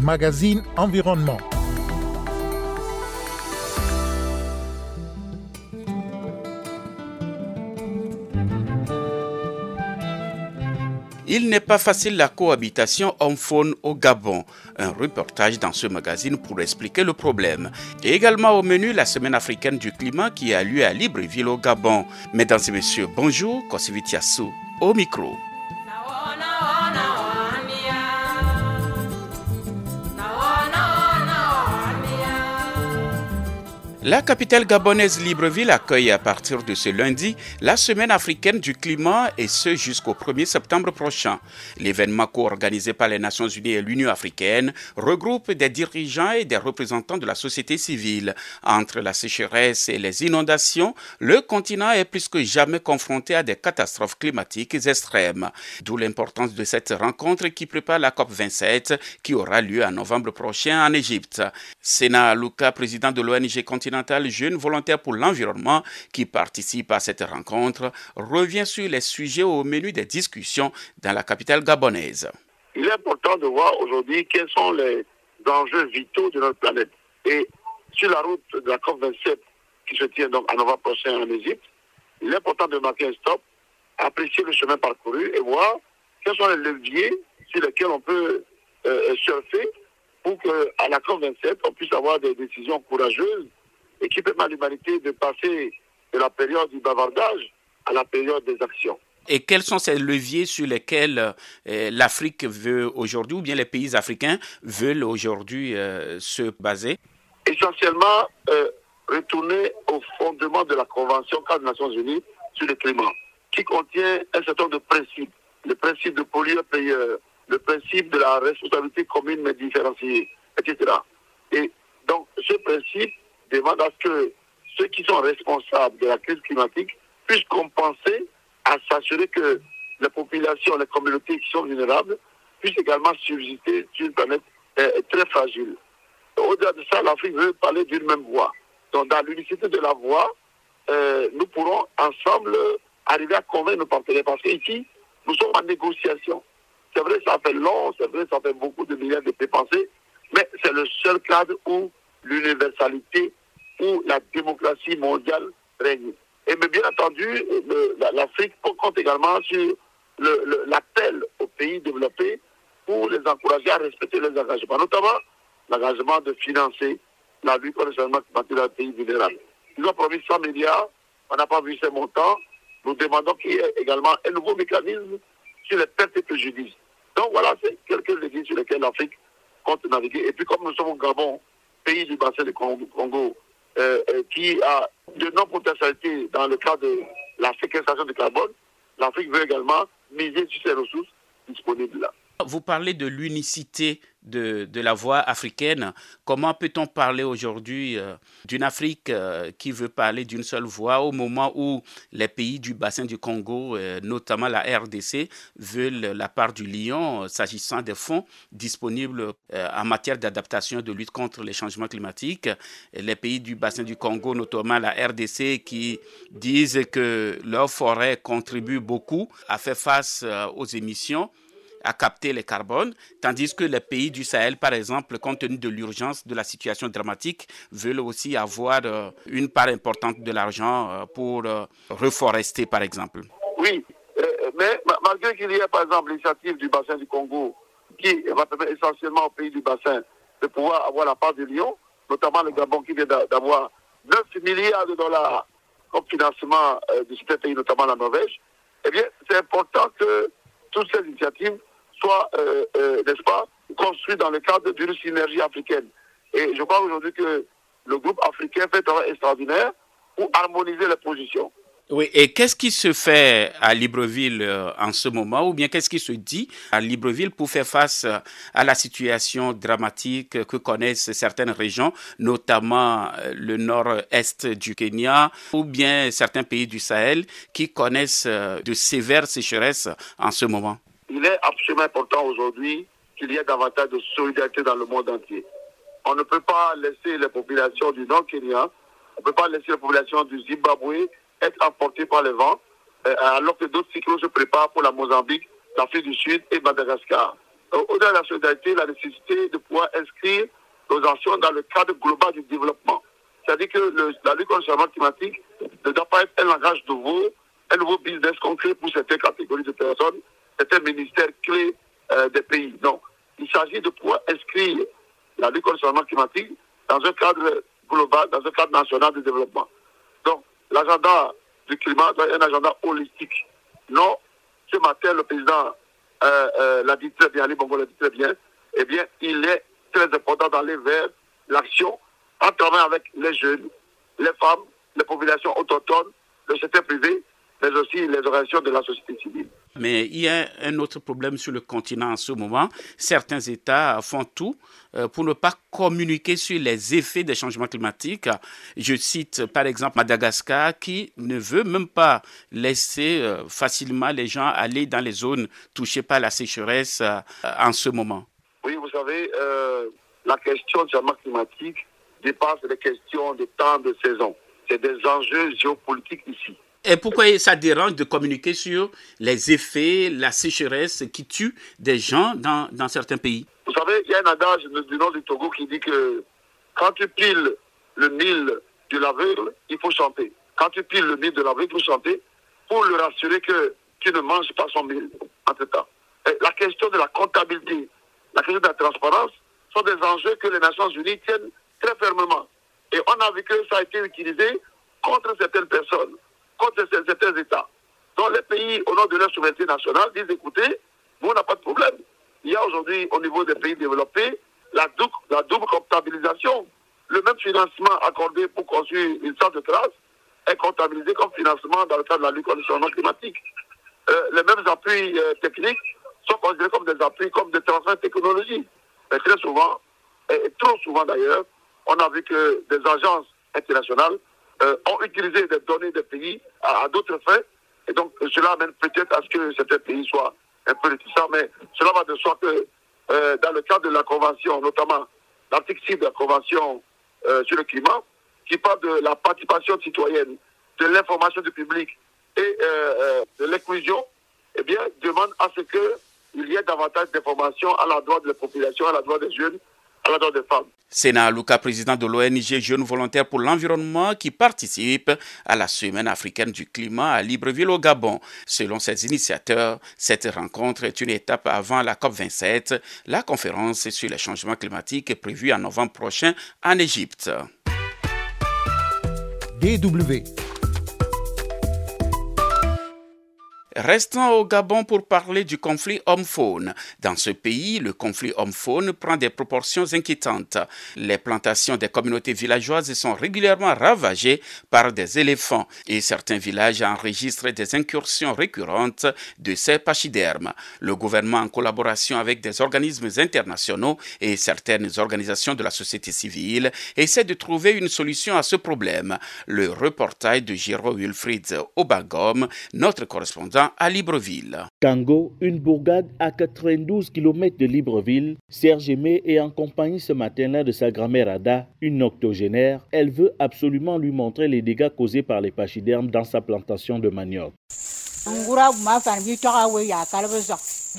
Magazine Environnement. Il n'est pas facile la cohabitation homme-faune au Gabon. Un reportage dans ce magazine pour expliquer le problème. Et également au menu la semaine africaine du climat qui a lieu à Libreville au Gabon. Mesdames et messieurs, bonjour, Kosivitiassou au micro. La capitale gabonaise Libreville accueille à partir de ce lundi la semaine africaine du climat et ce jusqu'au 1er septembre prochain. L'événement co-organisé par les Nations Unies et l'Union africaine regroupe des dirigeants et des représentants de la société civile. Entre la sécheresse et les inondations, le continent est plus que jamais confronté à des catastrophes climatiques extrêmes. D'où l'importance de cette rencontre qui prépare la COP27 qui aura lieu en novembre prochain en Égypte. Président de l'ONG Jeunes Volontaires pour l'Environnement, qui participe à cette rencontre, revient sur les sujets au menu des discussions dans la capitale gabonaise. Il est important de voir aujourd'hui quels sont les enjeux vitaux de notre planète. Et sur la route de la COP27 qui se tient donc en novembre prochain en Égypte, il est important de marquer un stop, apprécier le chemin parcouru et voir quels sont les leviers sur lesquels on peut euh, surfer pour qu'à la COP27, on puisse avoir des décisions courageuses et qui permet à l'humanité de passer de la période du bavardage à la période des actions. Et quels sont ces leviers sur lesquels euh, l'Afrique veut aujourd'hui, ou bien les pays africains veulent aujourd'hui euh, se baser? Essentiellement, euh, retourner au fondement de la Convention cadre des Nations Unies sur le climat, qui contient un certain nombre de principes. Le principe de pollueur-payeur, le principe de la responsabilité commune mais différenciée, etc. Et donc, ce principe demande à ce que ceux qui sont responsables de la crise climatique puissent compenser à s'assurer que les populations, les communautés qui sont vulnérables puissent également subsister sur une planète euh, très fragile. Au-delà de ça, l'Afrique veut parler d'une même voix. Donc, dans l'unicité de la voix, euh, nous pourrons ensemble arriver à convaincre nos partenaires. Parce qu'ici, nous sommes en négociation. C'est vrai, ça fait long, c'est vrai, ça fait beaucoup de milliards de dépensés, mais c'est le seul cadre où l'universalité où la démocratie mondiale règne. Et mais bien entendu, l'Afrique compte également sur l'appel aux pays développés pour les encourager à respecter les engagements, notamment l'engagement de financer la lutte contre le changement climatique dans les pays vulnérables. Ils ont promis 100 milliards, on n'a pas vu ces montants. Nous demandons qu'il y ait également un nouveau mécanisme sur les pertes et préjudices. Donc voilà, c'est quelques leviers sur lesquels l'Afrique compte naviguer. Et puis comme nous sommes au Gabon, pays du bassin du Congo, euh, euh, qui a de non-potentialités dans le cadre de la séquestration du carbone, l'Afrique veut également miser sur ces ressources disponibles là. Vous parlez de l'unicité de, la voix africaine. Comment peut-on parler aujourd'hui euh, d'une Afrique euh, qui veut parler d'une seule voix au moment où les pays du bassin du Congo, euh, notamment la RDC, veulent la part du lion s'agissant des fonds disponibles en matière d'adaptation de lutte contre les changements climatiques? Les pays du bassin du Congo, notamment la RDC, qui disent que leur forêt contribue beaucoup à faire face aux émissions à capter les carbones, tandis que les pays du Sahel, par exemple, compte tenu de l'urgence de la situation dramatique, veulent aussi avoir euh, une part importante de l'argent euh, pour euh, reforester, par exemple. Oui, mais malgré qu'il y ait, par exemple, l'initiative du bassin du Congo, qui va permettre essentiellement aux pays du bassin de pouvoir avoir la part du lion, notamment le Gabon qui vient d'avoir 9 milliards de dollars comme financement de certains pays, notamment la Norvège, eh bien, c'est important que toutes ces initiatives soit, euh, euh, n'est-ce pas, construit dans le cadre d'une synergie africaine. Et je crois aujourd'hui que le groupe africain fait un travail extraordinaire pour harmoniser les positions. Oui, et qu'est-ce qui se fait à Libreville euh, en ce moment, ou bien qu'est-ce qui se dit à Libreville pour faire face à la situation dramatique que connaissent certaines régions, notamment le nord-est du Kenya, ou bien certains pays du Sahel qui connaissent de sévères sécheresses en ce moment? Il est absolument important aujourd'hui qu'il y ait davantage de solidarité dans le monde entier. On ne peut pas laisser les populations du Nord Kenya, on ne peut pas laisser les populations du Zimbabwe être emportées par les vents, euh, alors que d'autres cyclones se préparent pour la Mozambique l'Afrique du Sud et Madagascar. Au-delà de la solidarité, la nécessité de pouvoir inscrire nos actions dans le cadre global du développement. C'est-à-dire que le, la lutte contre le changement climatique ne doit pas être un langage nouveau, un nouveau business concret pour certaines catégories de personnes, certains ministères clés euh, des pays. Non. Il s'agit de pouvoir inscrire la lutte contre le changement climatique dans un cadre global, dans un cadre national de développement. Donc, l'agenda du climat doit être un agenda holistique. Non, ce matin, le président euh, euh, l'a dit très bien, Ali Bongo l'a dit très bien, eh bien, il est très important d'aller vers l'action en travaillant avec les jeunes, les femmes, les populations autochtones, le secteur privé, mais aussi les organisations de la société civile. Mais il y a un autre problème sur le continent en ce moment. Certains États font tout euh, pour ne pas communiquer sur les effets des changements climatiques. Je cite par exemple Madagascar qui ne veut même pas laisser euh, facilement les gens aller dans les zones touchées par la sécheresse euh, en ce moment. Oui, vous savez, la question du changement climatique dépasse les questions de temps de saison. C'est des enjeux géopolitiques ici. Et pourquoi ça dérange de communiquer sur les effets, la sécheresse qui tue des gens dans, dans certains pays? Vous savez, il y a un adage du nom du Togo qui dit que quand tu piles le mille de l'aveugle, il faut chanter. Quand tu piles le mille de l'aveugle, il faut chanter pour le rassurer que tu ne manges pas son mille entre temps. la question de la comptabilité, la question de la transparence sont des enjeux que les Nations Unies tiennent très fermement. Et on a vu que ça a été utilisé contre certaines personnes contre certains États. Donc les pays, au nom de leur souveraineté nationale, disent écoutez, nous, on n'a pas de problème. Il y a aujourd'hui, au niveau des pays développés, la double, comptabilisation. Le même financement accordé pour construire une centre de trace est comptabilisé comme financement dans le cadre de la lutte contre le changement climatique. Euh, les mêmes appuis euh, techniques sont considérés comme des appuis, comme des transferts de technologie. Mais très souvent, et trop souvent d'ailleurs, on a vu que des agences internationales euh, ont utilisé des données des pays à, d'autres fins. Et donc, cela amène peut-être à ce que certains pays soient un peu réticents, mais cela va de soi que euh, dans le cadre de la Convention, notamment l'article 6 de la Convention euh, sur le climat, qui parle de la participation citoyenne, de l'information du public et de l'inclusion, eh bien, demande à ce qu'il y ait davantage d'informations à la droite de la population, à la droite des jeunes, à la droite des femmes. Sénat Luka, président de l'ONG Jeunes Volontaires pour l'Environnement, qui participe à la Semaine africaine du climat à Libreville au Gabon. Selon ses initiateurs, cette rencontre est une étape avant la COP27, la conférence sur les changements climatiques prévue en novembre prochain en Égypte. DW Restons au Gabon pour parler du conflit homme-faune. Dans ce pays, le conflit homme-faune prend des proportions inquiétantes. Les plantations des communautés villageoises sont régulièrement ravagées par des éléphants et certains villages enregistrent des incursions récurrentes de ces pachydermes. Le gouvernement, en collaboration avec des organismes internationaux et certaines organisations de la société civile, essaie de trouver une solution à ce problème. Le reportage de Giro Wilfried Obagom, notre correspondant à Libreville. Tango, une bourgade à 92 km de Libreville, Serge Aimé est en compagnie ce matin-là de sa grand-mère Ada, une octogénaire. Elle veut absolument lui montrer les dégâts causés par les pachydermes dans sa plantation de manioc.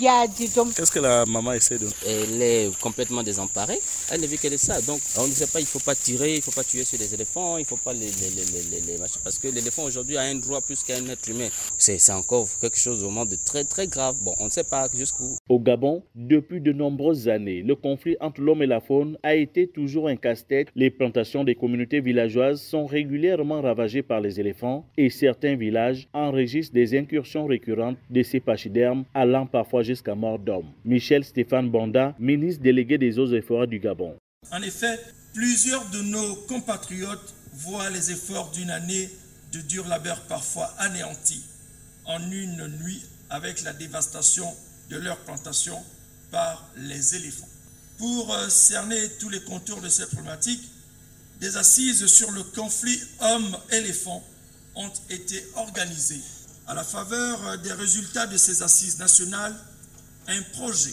Qu'est-ce que la maman essaie de Elle est complètement désemparée. Elle ne vit que de ça. Donc, on ne sait pas, il ne faut pas tirer, il ne faut pas tuer sur les éléphants, il ne faut pas les, les, les, Parce que l'éléphant aujourd'hui a un droit plus qu'un être humain. C'est encore quelque chose au monde de très très grave. Bon, on ne sait pas jusqu'où. Au Gabon, depuis de nombreuses années, le conflit entre l'homme et la faune a été toujours un casse-tête. Les plantations des communautés villageoises sont régulièrement ravagées par les éléphants et certains villages enregistrent des incursions récurrentes de ces pachydermes allant parfois jusqu'à mort d'homme. Michel Stéphane Banda, ministre délégué des eaux et forêts du Gabon. En effet, plusieurs de nos compatriotes voient les efforts d'une année de dur labeur parfois anéantis en une nuit avec la dévastation de leurs plantations par les éléphants. Pour euh, cerner tous les contours de cette problématique, des assises sur le conflit homme-éléphant ont été organisées. À la faveur euh, des résultats de ces assises nationales, un projet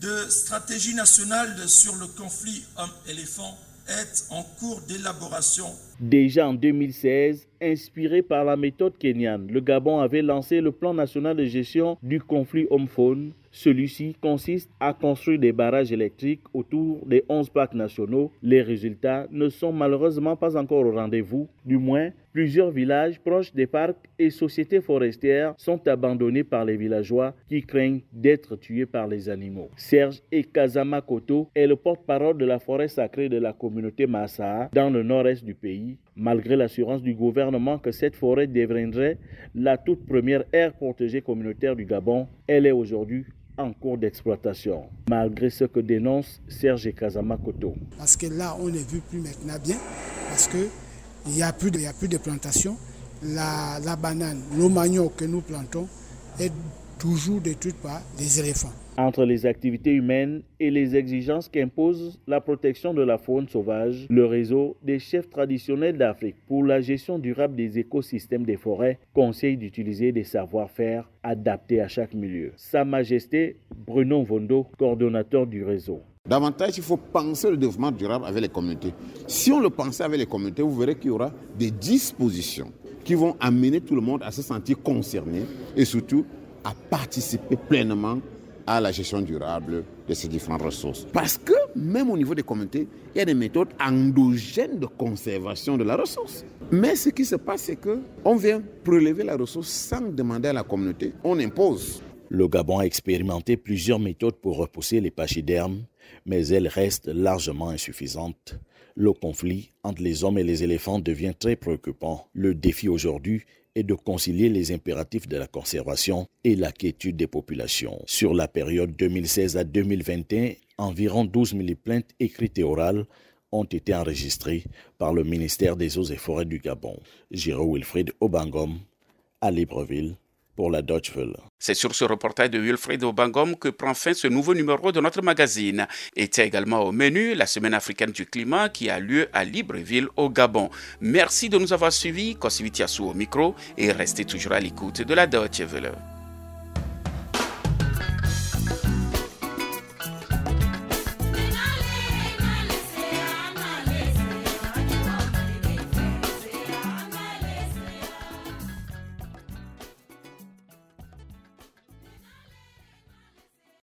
de stratégie nationale sur le conflit homme-éléphant est en cours d'élaboration Déjà en 2016, inspiré par la méthode kenyane, le Gabon avait lancé le plan national de gestion du conflit homme-faune celui-ci consiste à construire des barrages électriques autour des 11 parcs nationaux. Les résultats ne sont malheureusement pas encore au rendez-vous. Du moins, plusieurs villages proches des parcs et sociétés forestières sont abandonnés par les villageois qui craignent d'être tués par les animaux. Serge Ekazama Koto est le porte-parole de la forêt sacrée de la communauté Massa dans le nord-est du pays. Malgré l'assurance du gouvernement que cette forêt deviendrait la toute première aire protégée communautaire du Gabon, elle est aujourd'hui en cours d'exploitation, malgré ce que dénonce Serge Kazamakoto. Parce que là, on ne vit plus maintenant bien, parce qu'il n'y a, plus de, plantation. La, la banane, le manioc que nous plantons est toujours détruite par les éléphants. Entre les activités humaines et les exigences qu'impose la protection de la faune sauvage, le réseau des chefs traditionnels d'Afrique pour la gestion durable des écosystèmes des forêts conseille d'utiliser des savoir-faire adaptés à chaque milieu. Sa Majesté Bruno Vondo, coordonnateur du réseau. Davantage, il faut penser le développement durable avec les communautés. Si on le pensait avec les communautés, vous verrez qu'il y aura des dispositions qui vont amener tout le monde à se sentir concerné et surtout à participer pleinement à la gestion durable de ces différentes ressources. Parce que même au niveau des communautés, il y a des méthodes endogènes de conservation de la ressource. Mais ce qui se passe, c'est que on vient prélever la ressource sans demander à la communauté. On impose. Le Gabon a expérimenté plusieurs méthodes pour repousser les pachydermes, mais elles restent largement insuffisantes. Le conflit entre les hommes et les éléphants devient très préoccupant. Le défi aujourd'hui et de concilier les impératifs de la conservation et la quiétude des populations. Sur la période 2016 à 2021, environ 12 000 plaintes écrites et orales ont été enregistrées par le ministère des Eaux et Forêts du Gabon. Giro Wilfried Obangom, à Libreville, pour la. C'est sur ce reportage de Wilfried Obangom que prend fin ce nouveau numéro de notre magazine. Était également au menu la Semaine africaine du climat qui a lieu à Libreville au Gabon. Merci de nous avoir suivis, Kosivitiasu au micro et restez toujours à l'écoute de la Deutsche Welle.